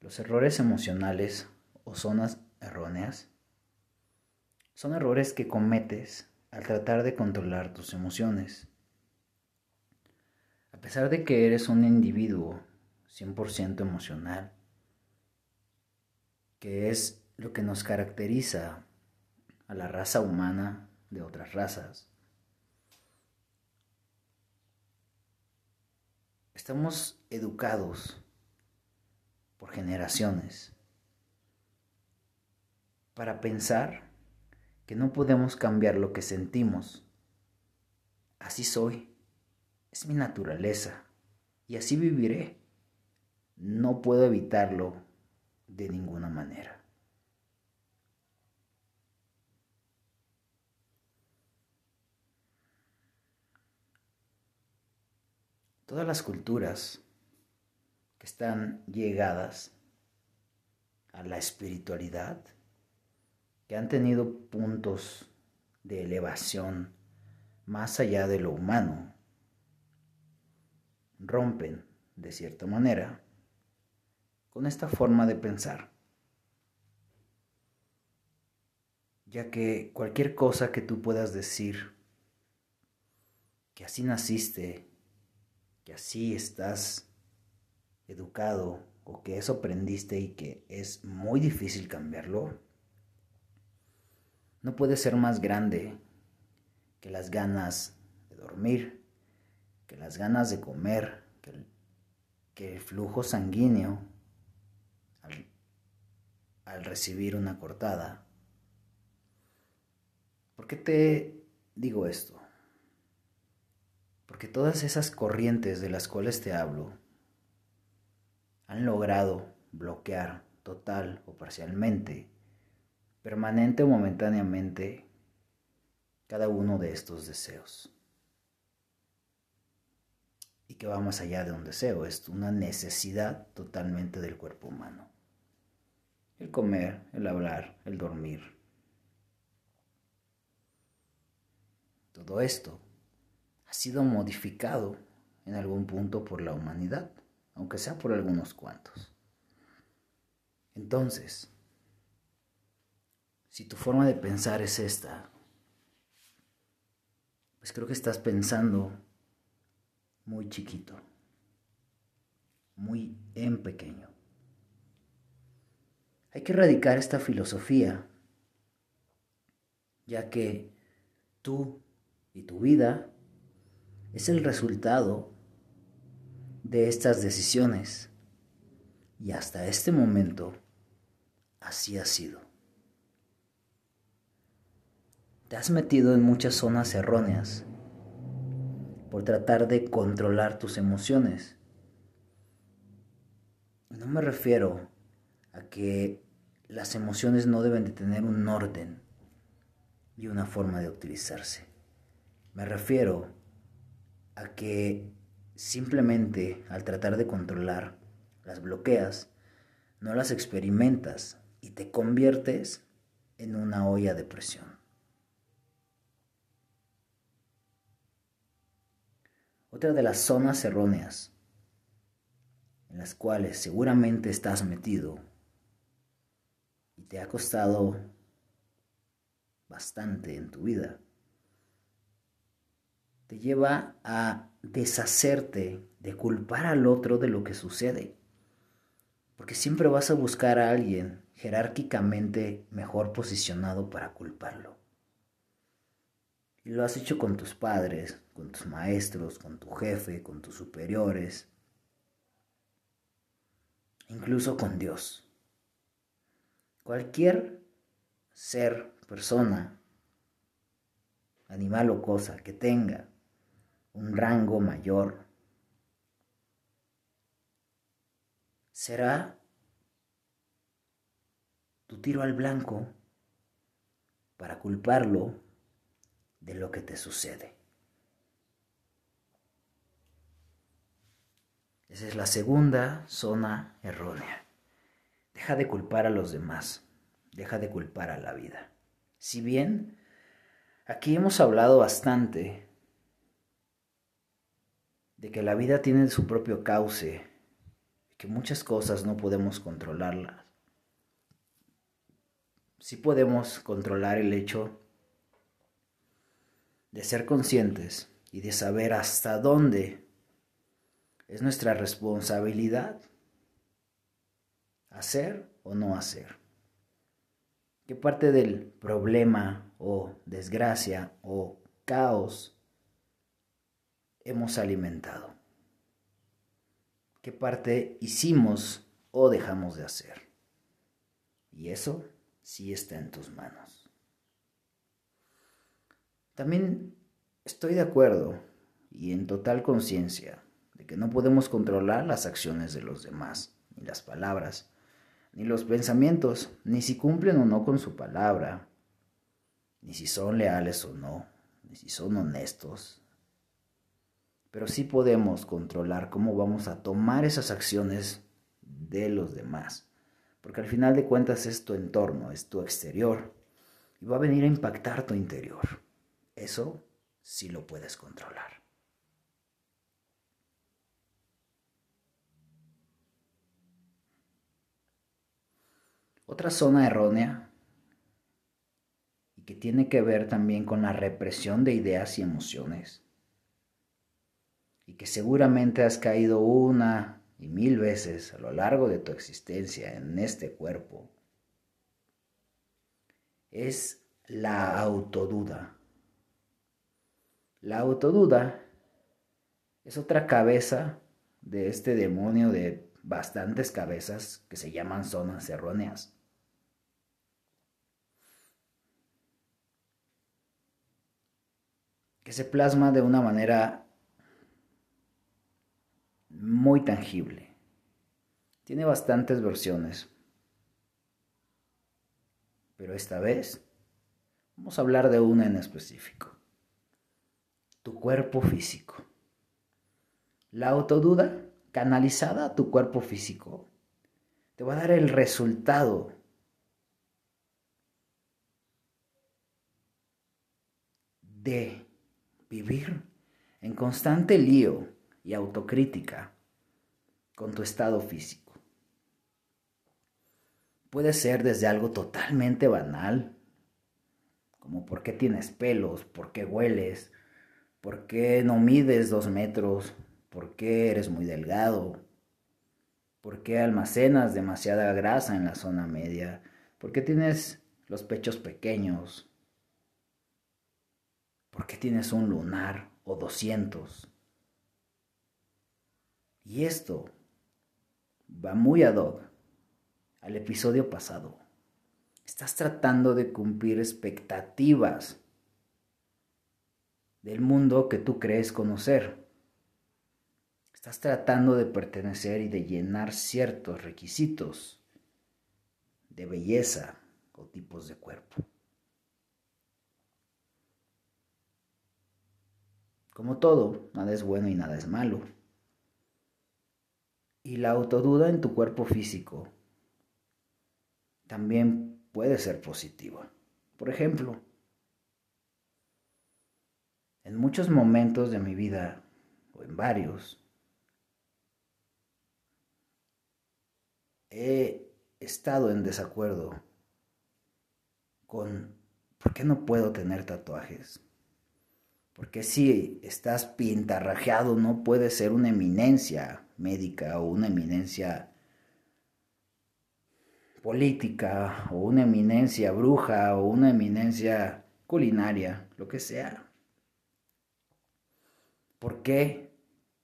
Los errores emocionales o zonas erróneas son errores que cometes al tratar de controlar tus emociones. A pesar de que eres un individuo 100% emocional, que es lo que nos caracteriza a la raza humana de otras razas, estamos educados por generaciones para pensar que no podemos cambiar lo que sentimos. Así soy, es mi naturaleza y así viviré. No puedo evitarlo de ninguna manera. Todas las culturas que están llegadas a la espiritualidad, que han tenido puntos de elevación más allá de lo humano, rompen, de cierta manera, con esta forma de pensar, ya que cualquier cosa que tú puedas decir, que así naciste, que así estás educado o que eso aprendiste y que es muy difícil cambiarlo, no puede ser más grande que las ganas de dormir, que las ganas de comer, que el, flujo sanguíneo al recibir una cortada. ¿Por qué te digo esto? Porque todas esas corrientes de las cuales te hablo han logrado bloquear total o parcialmente, permanente o momentáneamente, cada uno de estos deseos. Y que va más allá de un deseo, es una necesidad totalmente del cuerpo humano. El comer, el hablar, el dormir. Todo esto ha sido modificado en algún punto por la humanidad aunque sea por algunos cuantos. Entonces, si tu forma de pensar es esta, pues creo que estás pensando muy chiquito, muy en pequeño. Hay que erradicar esta filosofía, ya que tú y tu vida es el resultado de estas decisiones. Y hasta este momento, así ha sido. Te has metido en muchas zonas erróneas por tratar de controlar tus emociones. No me refiero a que las emociones no deben de tener un orden y una forma de utilizarse. Me refiero a que Simplemente al tratar de controlar, las bloqueas, no las experimentas y te conviertes en una olla de presión. Otra de las zonas erróneas en las cuales seguramente estás metido y te ha costado bastante en tu vida, te lleva a deshacerte de culpar al otro de lo que sucede. Porque siempre vas a buscar a alguien jerárquicamente mejor posicionado para culparlo. Y lo has hecho con tus padres, con tus maestros, con tu jefe, con tus superiores, incluso con Dios. Cualquier ser, persona, animal o cosa que tenga un rango mayor, será tu tiro al blanco para culparlo de lo que te sucede. Esa es la segunda zona errónea. Deja de culpar a los demás, deja de culpar a la vida. Si bien aquí hemos hablado bastante de que la vida tiene su propio cauce, que muchas cosas no podemos controlarlas. Sí podemos controlar el hecho de ser conscientes y de saber hasta dónde es nuestra responsabilidad hacer o no hacer. ¿Qué parte del problema o desgracia o caos hemos alimentado? ¿Qué parte hicimos o dejamos de hacer? Y eso sí está en tus manos. También estoy de acuerdo y en total conciencia de que no podemos controlar las acciones de los demás, ni las palabras, ni los pensamientos, ni si cumplen o no con su palabra, ni si son leales o no, ni si son honestos. Pero sí podemos controlar cómo vamos a tomar esas acciones de los demás, porque al final de cuentas es tu entorno, es tu exterior, y va a venir a impactar tu interior. Eso sí lo puedes controlar. Otra zona errónea y que tiene que ver también con la represión de ideas y emociones y que seguramente has caído una y mil veces a lo largo de tu existencia en este cuerpo es la autoduda. La autoduda es otra cabeza de este demonio de bastantes cabezas que se llaman zonas erróneas. que se plasma de una manera muy tangible. Tiene bastantes versiones, pero esta vez vamos a hablar de una en específico. Tu cuerpo físico. La autoduda canalizada a tu cuerpo físico te va a dar el resultado de vivir en constante lío y autocrítica con tu estado físico. Puede ser desde algo totalmente banal, como por qué tienes pelos, por qué hueles, por qué no mides dos metros, por qué eres muy delgado, por qué almacenas demasiada grasa en la zona media, por qué tienes los pechos pequeños, ¿Por qué tienes un lunar o 200? Y esto va muy ad hoc al episodio pasado. Estás tratando de cumplir expectativas del mundo que tú crees conocer. Estás tratando de pertenecer y de llenar ciertos requisitos de belleza o tipos de cuerpo. Como todo, nada es bueno y nada es malo. Y la autoduda en tu cuerpo físico también puede ser positiva. Por ejemplo, en muchos momentos de mi vida, o en varios, he estado en desacuerdo con por qué no puedo tener tatuajes. Porque si estás pintarrajeado, no puedes ser una eminencia médica o una eminencia política o una eminencia bruja o una eminencia culinaria, lo que sea. ¿Por qué?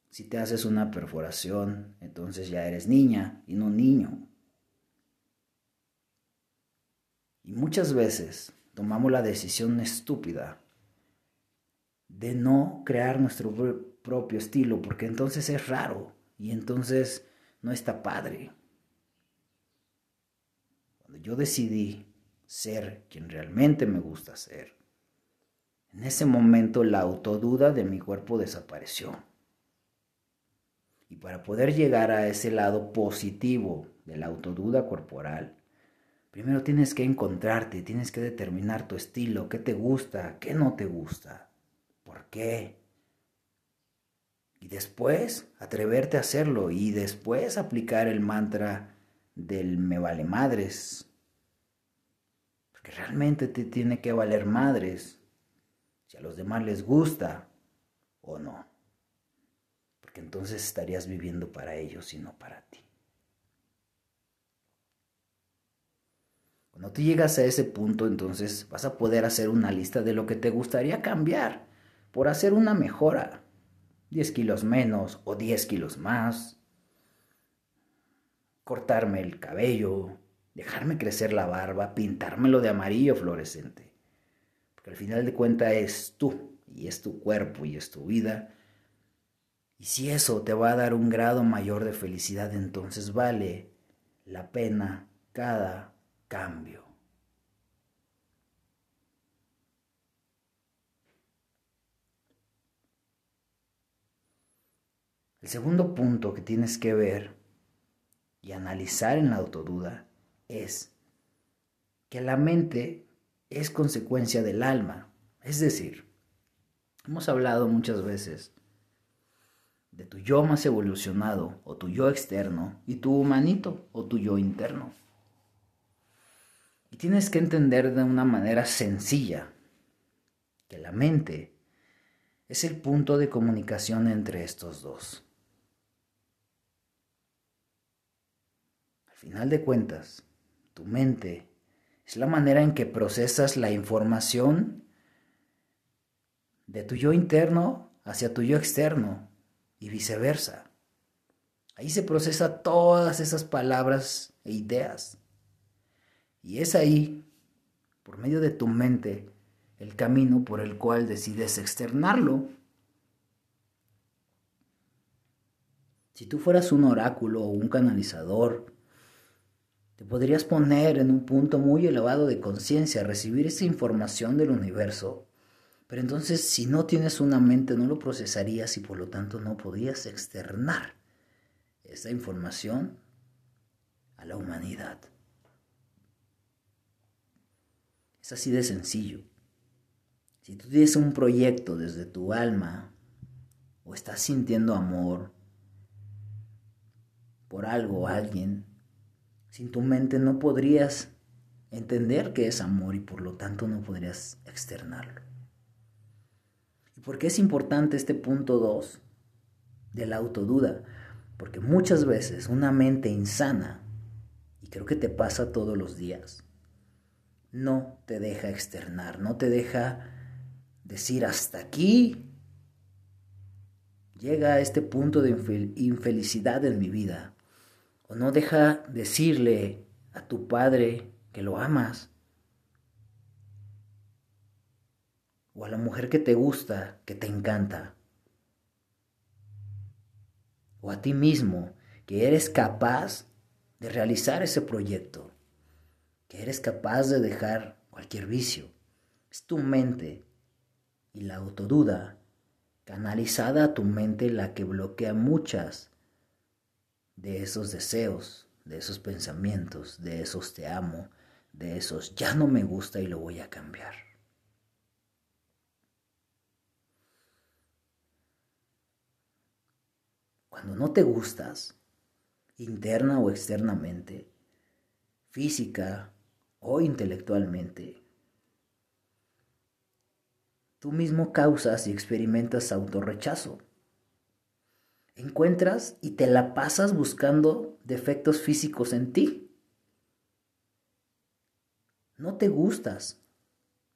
Si te haces una perforación, entonces ya eres niña y no niño. Y muchas veces tomamos la decisión estúpida de no crear nuestro propio estilo, porque entonces es raro y entonces no está padre. Cuando yo decidí ser quien realmente me gusta ser, en ese momento la autoduda de mi cuerpo desapareció. Y para poder llegar a ese lado positivo de la autoduda corporal, primero tienes que encontrarte, tienes que determinar tu estilo, qué te gusta, qué no te gusta. ¿Por qué? Y después atreverte a hacerlo y después aplicar el mantra del me vale madres. Porque realmente te tiene que valer madres si a los demás les gusta o no. Porque entonces estarías viviendo para ellos y no para ti. Cuando tú llegas a ese punto, entonces vas a poder hacer una lista de lo que te gustaría cambiar por hacer una mejora. 10 kilos menos o 10 kilos más. Cortarme el cabello, dejarme crecer la barba, pintármelo de amarillo fluorescente. Porque al final de cuentas es tú y es tu cuerpo y es tu vida. Y si eso te va a dar un grado mayor de felicidad, entonces vale la pena cada cambio. El segundo punto que tienes que ver y analizar en la autoduda es que la mente es consecuencia del alma. Es decir, hemos hablado muchas veces de tu yo más evolucionado o tu yo externo y tu humanito o tu yo interno. Y tienes que entender de una manera sencilla que la mente es el punto de comunicación entre estos dos. Final de cuentas, tu mente es la manera en que procesas la información de tu yo interno hacia tu yo externo y viceversa. Ahí se procesa todas esas palabras e ideas. Y es ahí, por medio de tu mente, el camino por el cual decides externarlo. Si tú fueras un oráculo o un canalizador, te podrías poner en un punto muy elevado de conciencia, recibir esa información del universo, pero entonces si no tienes una mente no lo procesarías y por lo tanto no podrías externar esa información a la humanidad. Es así de sencillo. Si tú tienes un proyecto desde tu alma o estás sintiendo amor por algo o alguien, sin tu mente no podrías entender qué es amor y por lo tanto no podrías externarlo. ¿Y por qué es importante este punto 2 de la autoduda? Porque muchas veces una mente insana, y creo que te pasa todos los días, no te deja externar, no te deja decir hasta aquí. Llega a este punto de infelicidad en mi vida o no deja decirle a tu padre que lo amas. O a la mujer que te gusta, que te encanta. O a ti mismo, que eres capaz de realizar ese proyecto. Que eres capaz de dejar cualquier vicio. Es tu mente y la autoduda canalizada a tu mente la que bloquea muchas de esos deseos, de esos pensamientos, de esos te amo, de esos ya no me gusta y lo voy a cambiar. Cuando no te gustas, interna o externamente, física o intelectualmente, tú mismo causas y experimentas autorrechazo encuentras y te la pasas buscando defectos físicos en ti. No te gustas.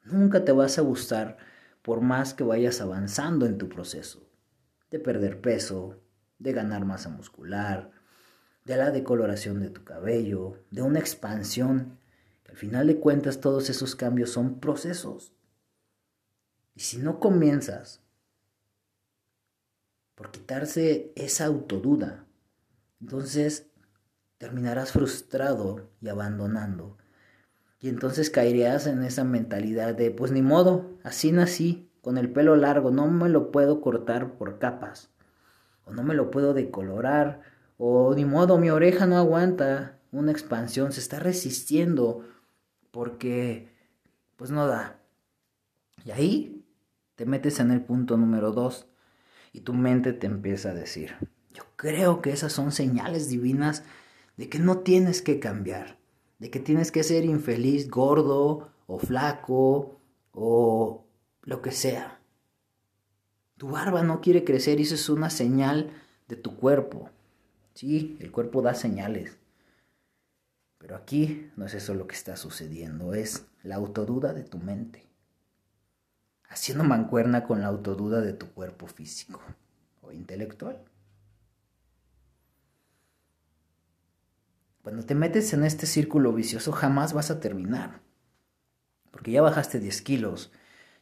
Nunca te vas a gustar por más que vayas avanzando en tu proceso de perder peso, de ganar masa muscular, de la decoloración de tu cabello, de una expansión, al final de cuentas todos esos cambios son procesos. Y si no comienzas por quitarse esa autoduda. Entonces terminarás frustrado y abandonando. Y entonces caerías en esa mentalidad de, pues ni modo, así nací, con el pelo largo, no me lo puedo cortar por capas, o no me lo puedo decolorar, o ni modo, mi oreja no aguanta una expansión, se está resistiendo porque, pues no da. Y ahí te metes en el punto número dos, Y tu mente te empieza a decir, yo creo que esas son señales divinas de que no tienes que cambiar, de que tienes que ser infeliz, gordo o flaco o lo que sea. Tu barba no quiere crecer y eso es una señal de tu cuerpo. Sí, el cuerpo da señales. Pero aquí no es eso lo que está sucediendo, es la autoduda de tu mente. Haciendo mancuerna con la autoduda de tu cuerpo físico o intelectual. Cuando te metes en este círculo vicioso jamás vas a terminar. Porque ya bajaste 10 kilos,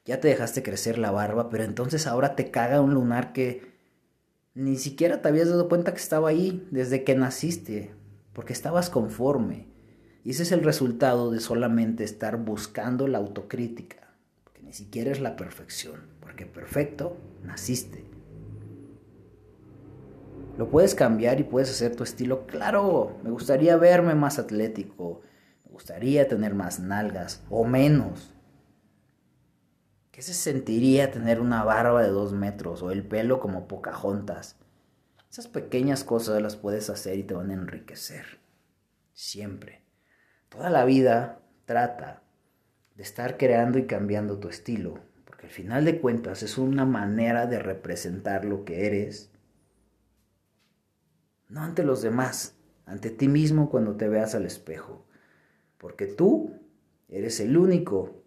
ya te dejaste crecer la barba, pero entonces ahora te caga un lunar que ni siquiera te habías dado cuenta que estaba ahí desde que naciste porque estabas conforme. Y ese es el resultado de solamente estar buscando la autocrítica, porque ni siquiera es la perfección, porque perfecto naciste. Lo puedes cambiar y puedes hacer tu estilo. Claro, me gustaría verme más atlético, me gustaría tener más nalgas o menos. ¿Qué se sentiría tener una barba de dos metros o el pelo como Pocahontas? Esas pequeñas cosas las puedes hacer y te van a enriquecer. Siempre. Toda la vida trata de estar creando y cambiando tu estilo, porque al final de cuentas es una manera de representar lo que eres, no ante los demás, ante ti mismo cuando te veas al espejo, porque tú eres el único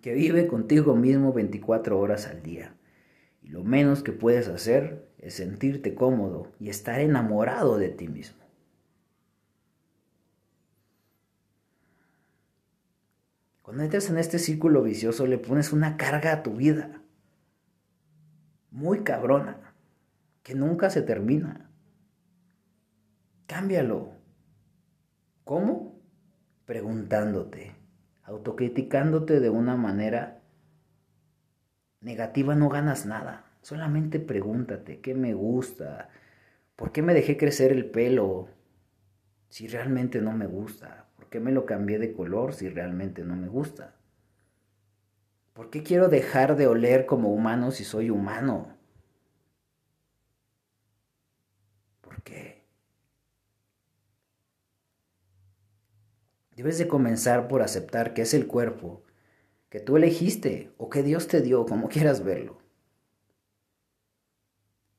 que vive contigo mismo 24 horas al día. Y lo menos que puedes hacer es sentirte cómodo y estar enamorado de ti mismo. Cuando entras en este círculo vicioso le pones una carga a tu vida. Muy cabrona. Que nunca se termina. Cámbialo. ¿Cómo? Preguntándote, autocriticándote de una manera negativa no ganas nada. Solamente pregúntate, ¿qué me gusta? ¿Por qué me dejé crecer el pelo si realmente no me gusta? ¿Por qué me lo cambié de color si realmente no me gusta? ¿Por qué quiero dejar de oler como humano si soy humano? ¿Por qué? Debes de comenzar por aceptar que es el cuerpo que tú elegiste o que Dios te dio, como quieras verlo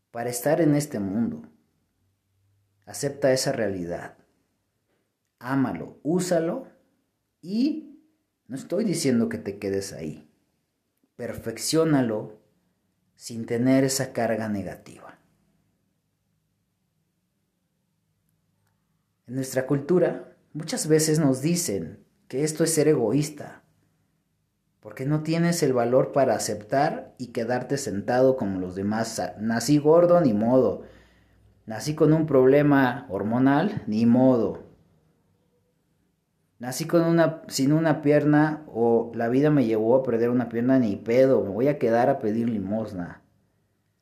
para estar en este mundo. Acepta esa realidad. Ámalo, úsalo y no estoy diciendo que te quedes ahí. Perfeccionalo sin tener esa carga negativa. En nuestra cultura muchas veces nos dicen que esto es ser egoísta, porque no tienes el valor para aceptar y quedarte sentado como los demás. Nací gordo, ni modo. Nací con un problema hormonal, ni modo. Nací con una, sin una pierna o la vida me llevó a perder una pierna, ni pedo. Me voy a quedar a pedir limosna.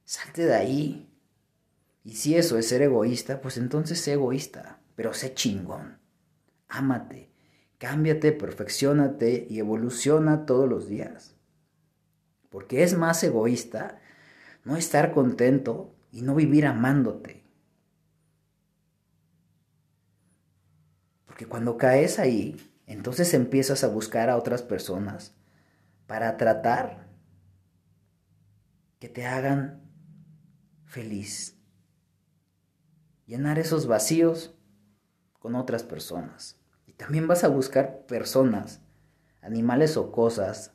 Salte de ahí. Y si eso es ser egoísta, pues entonces sé egoísta, pero sé chingón. Ámate Cámbiate, perfeccionate y evoluciona todos los días. Porque es más egoísta no estar contento y no vivir amándote. Cuando caes ahí, entonces empiezas a buscar a otras personas para tratar que te hagan feliz. Llenar esos vacíos con otras personas. También vas a buscar personas, animales o cosas,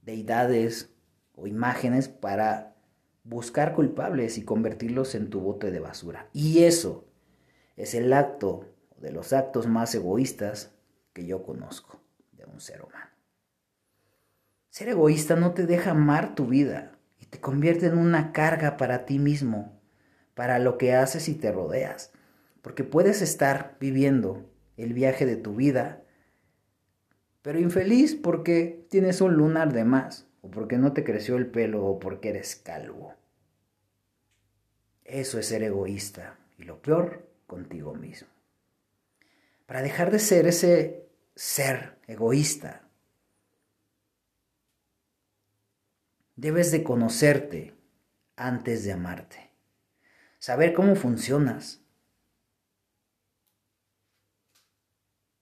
deidades o imágenes para buscar culpables y convertirlos en tu bote de basura. Y eso es el acto de los actos más egoístas que yo conozco de un ser humano. Ser egoísta no te deja amar tu vida y te convierte en una carga para ti mismo, para lo que haces y te rodeas, porque puedes estar viviendo el viaje de tu vida, pero infeliz porque tienes un lunar de más, o porque no te creció el pelo, o porque eres calvo. Eso es ser egoísta, y lo peor, contigo mismo. Para dejar de ser ese ser egoísta, debes de conocerte, antes de amarte. Saber cómo funcionas.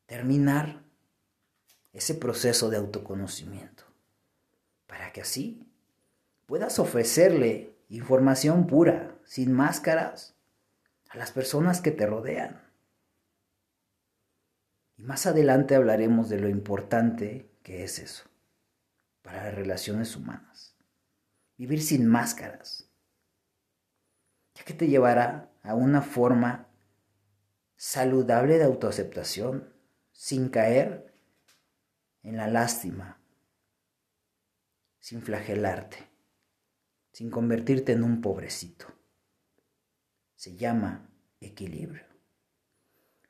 Terminar ese proceso de autoconocimiento para que así puedas ofrecerle información pura, sin máscaras, a las personas que te rodean. Y más adelante hablaremos de lo importante que es eso para las relaciones humanas. Vivir sin máscaras, ya que te llevará a una forma saludable de autoaceptación, sin caer en la lástima, sin flagelarte, sin convertirte en un pobrecito. Se llama equilibrio.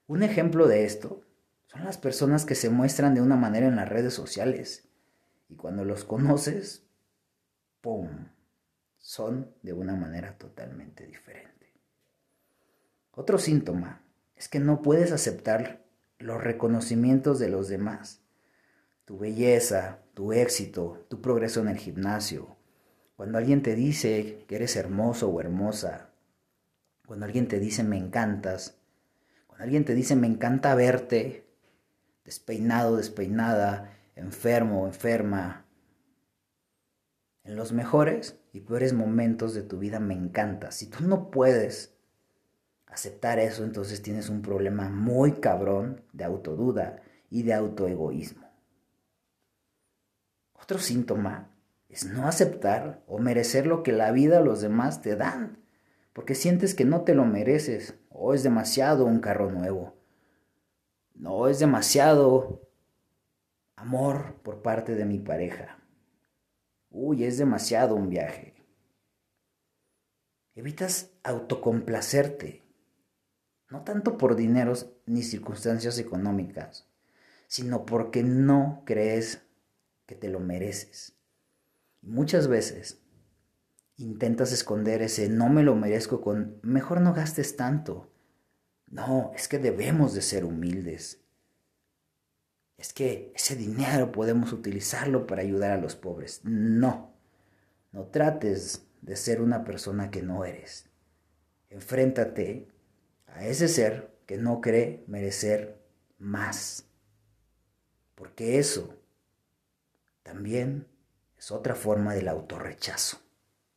Un ejemplo de esto son las personas que se muestran de una manera en las redes sociales y cuando los conoces, ¡pum! Son de una manera totalmente diferente. Otro síntoma es que no puedes aceptar los reconocimientos de los demás. Tu belleza, tu éxito, tu progreso en el gimnasio. Cuando alguien te dice que eres hermoso o hermosa. Cuando alguien te dice me encantas. Cuando alguien te dice me encanta verte despeinado, despeinada, enfermo enferma. En los mejores y peores momentos de tu vida me encanta. Si tú no puedes aceptar eso, entonces tienes un problema muy cabrón de autoduda y de autoegoísmo. Otro síntoma es no aceptar o merecer lo que la vida o los demás te dan, porque sientes que no te lo mereces o es demasiado un carro nuevo no es demasiado amor por parte de mi pareja. Uy, es demasiado un viaje. Evitas autocomplacerte, no tanto por dineros ni circunstancias económicas, sino porque no crees que te lo mereces. Y muchas veces intentas esconder ese no me lo merezco con mejor no gastes tanto no, es que debemos de ser humildes. Es que ese dinero podemos utilizarlo para ayudar a los pobres. No, no trates de ser una persona que no eres. Enfréntate a ese ser que no cree merecer más. Porque eso también es otra forma del autorrechazo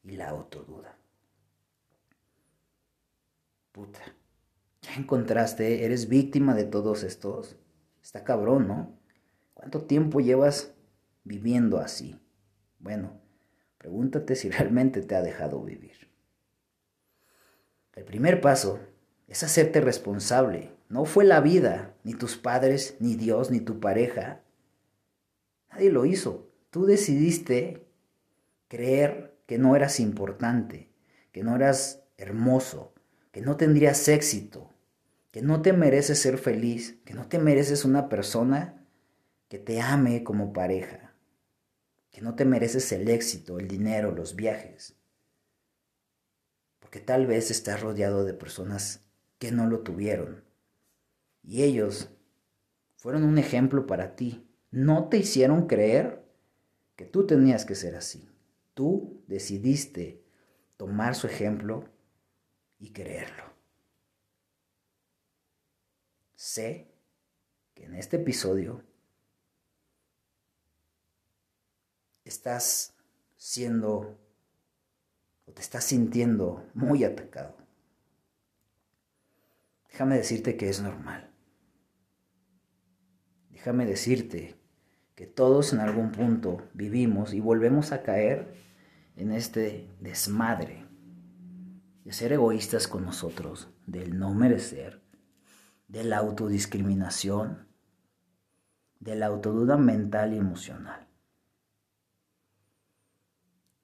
y la autoduda. Puta. Ya encontraste, eres víctima de todos estos. Está cabrón, ¿no? ¿Cuánto tiempo llevas viviendo así? Bueno, pregúntate si realmente te ha dejado vivir. El primer paso es hacerte responsable. No fue la vida, ni tus padres, ni Dios, ni tu pareja. Nadie lo hizo. Tú decidiste creer que no eras importante, que no eras hermoso, que no tendrías éxito, que no te mereces ser feliz, que no te mereces una persona que te ame como pareja, que no te mereces el éxito, el dinero, los viajes, porque tal vez estás rodeado de personas que no lo tuvieron. Y ellos fueron un ejemplo para ti, no te hicieron creer que tú tenías que ser así, tú decidiste tomar su ejemplo y creerlo. Sé que en este episodio estás siendo o te estás sintiendo muy atacado. Déjame decirte que es normal. Déjame decirte que todos en algún punto vivimos y volvemos a caer en este desmadre de ser egoístas con nosotros, del no merecer, de la autodiscriminación, de la autoduda mental y emocional.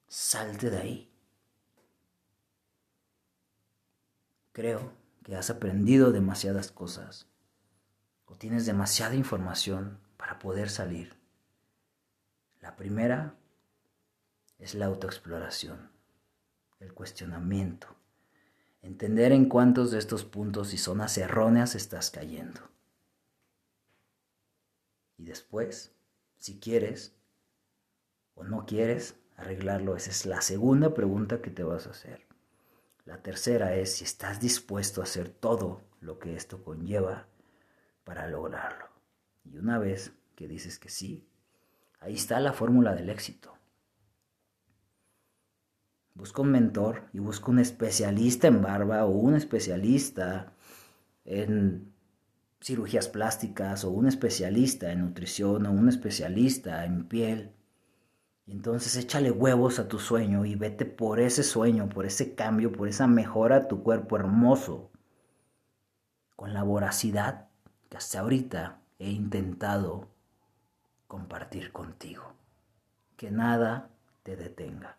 Salte de ahí. Creo que has aprendido demasiadas cosas o tienes demasiada información para poder salir. La primera es la autoexploración, el cuestionamiento, entender en cuántos de estos puntos y zonas erróneas estás cayendo. Y después, si quieres o no quieres, arreglarlo? Esa es la segunda pregunta que te vas a hacer. La tercera es si estás dispuesto a hacer todo lo que esto conlleva para lograrlo. Y una vez que dices que sí, ahí está la fórmula del éxito. Busca un mentor y busca un especialista en barba o un especialista en cirugías plásticas o un especialista en nutrición o un especialista en piel. Y entonces échale huevos a tu sueño y vete por ese sueño, por ese cambio, por esa mejora a tu cuerpo hermoso, con la voracidad que hasta ahorita he intentado compartir contigo. Que nada te detenga.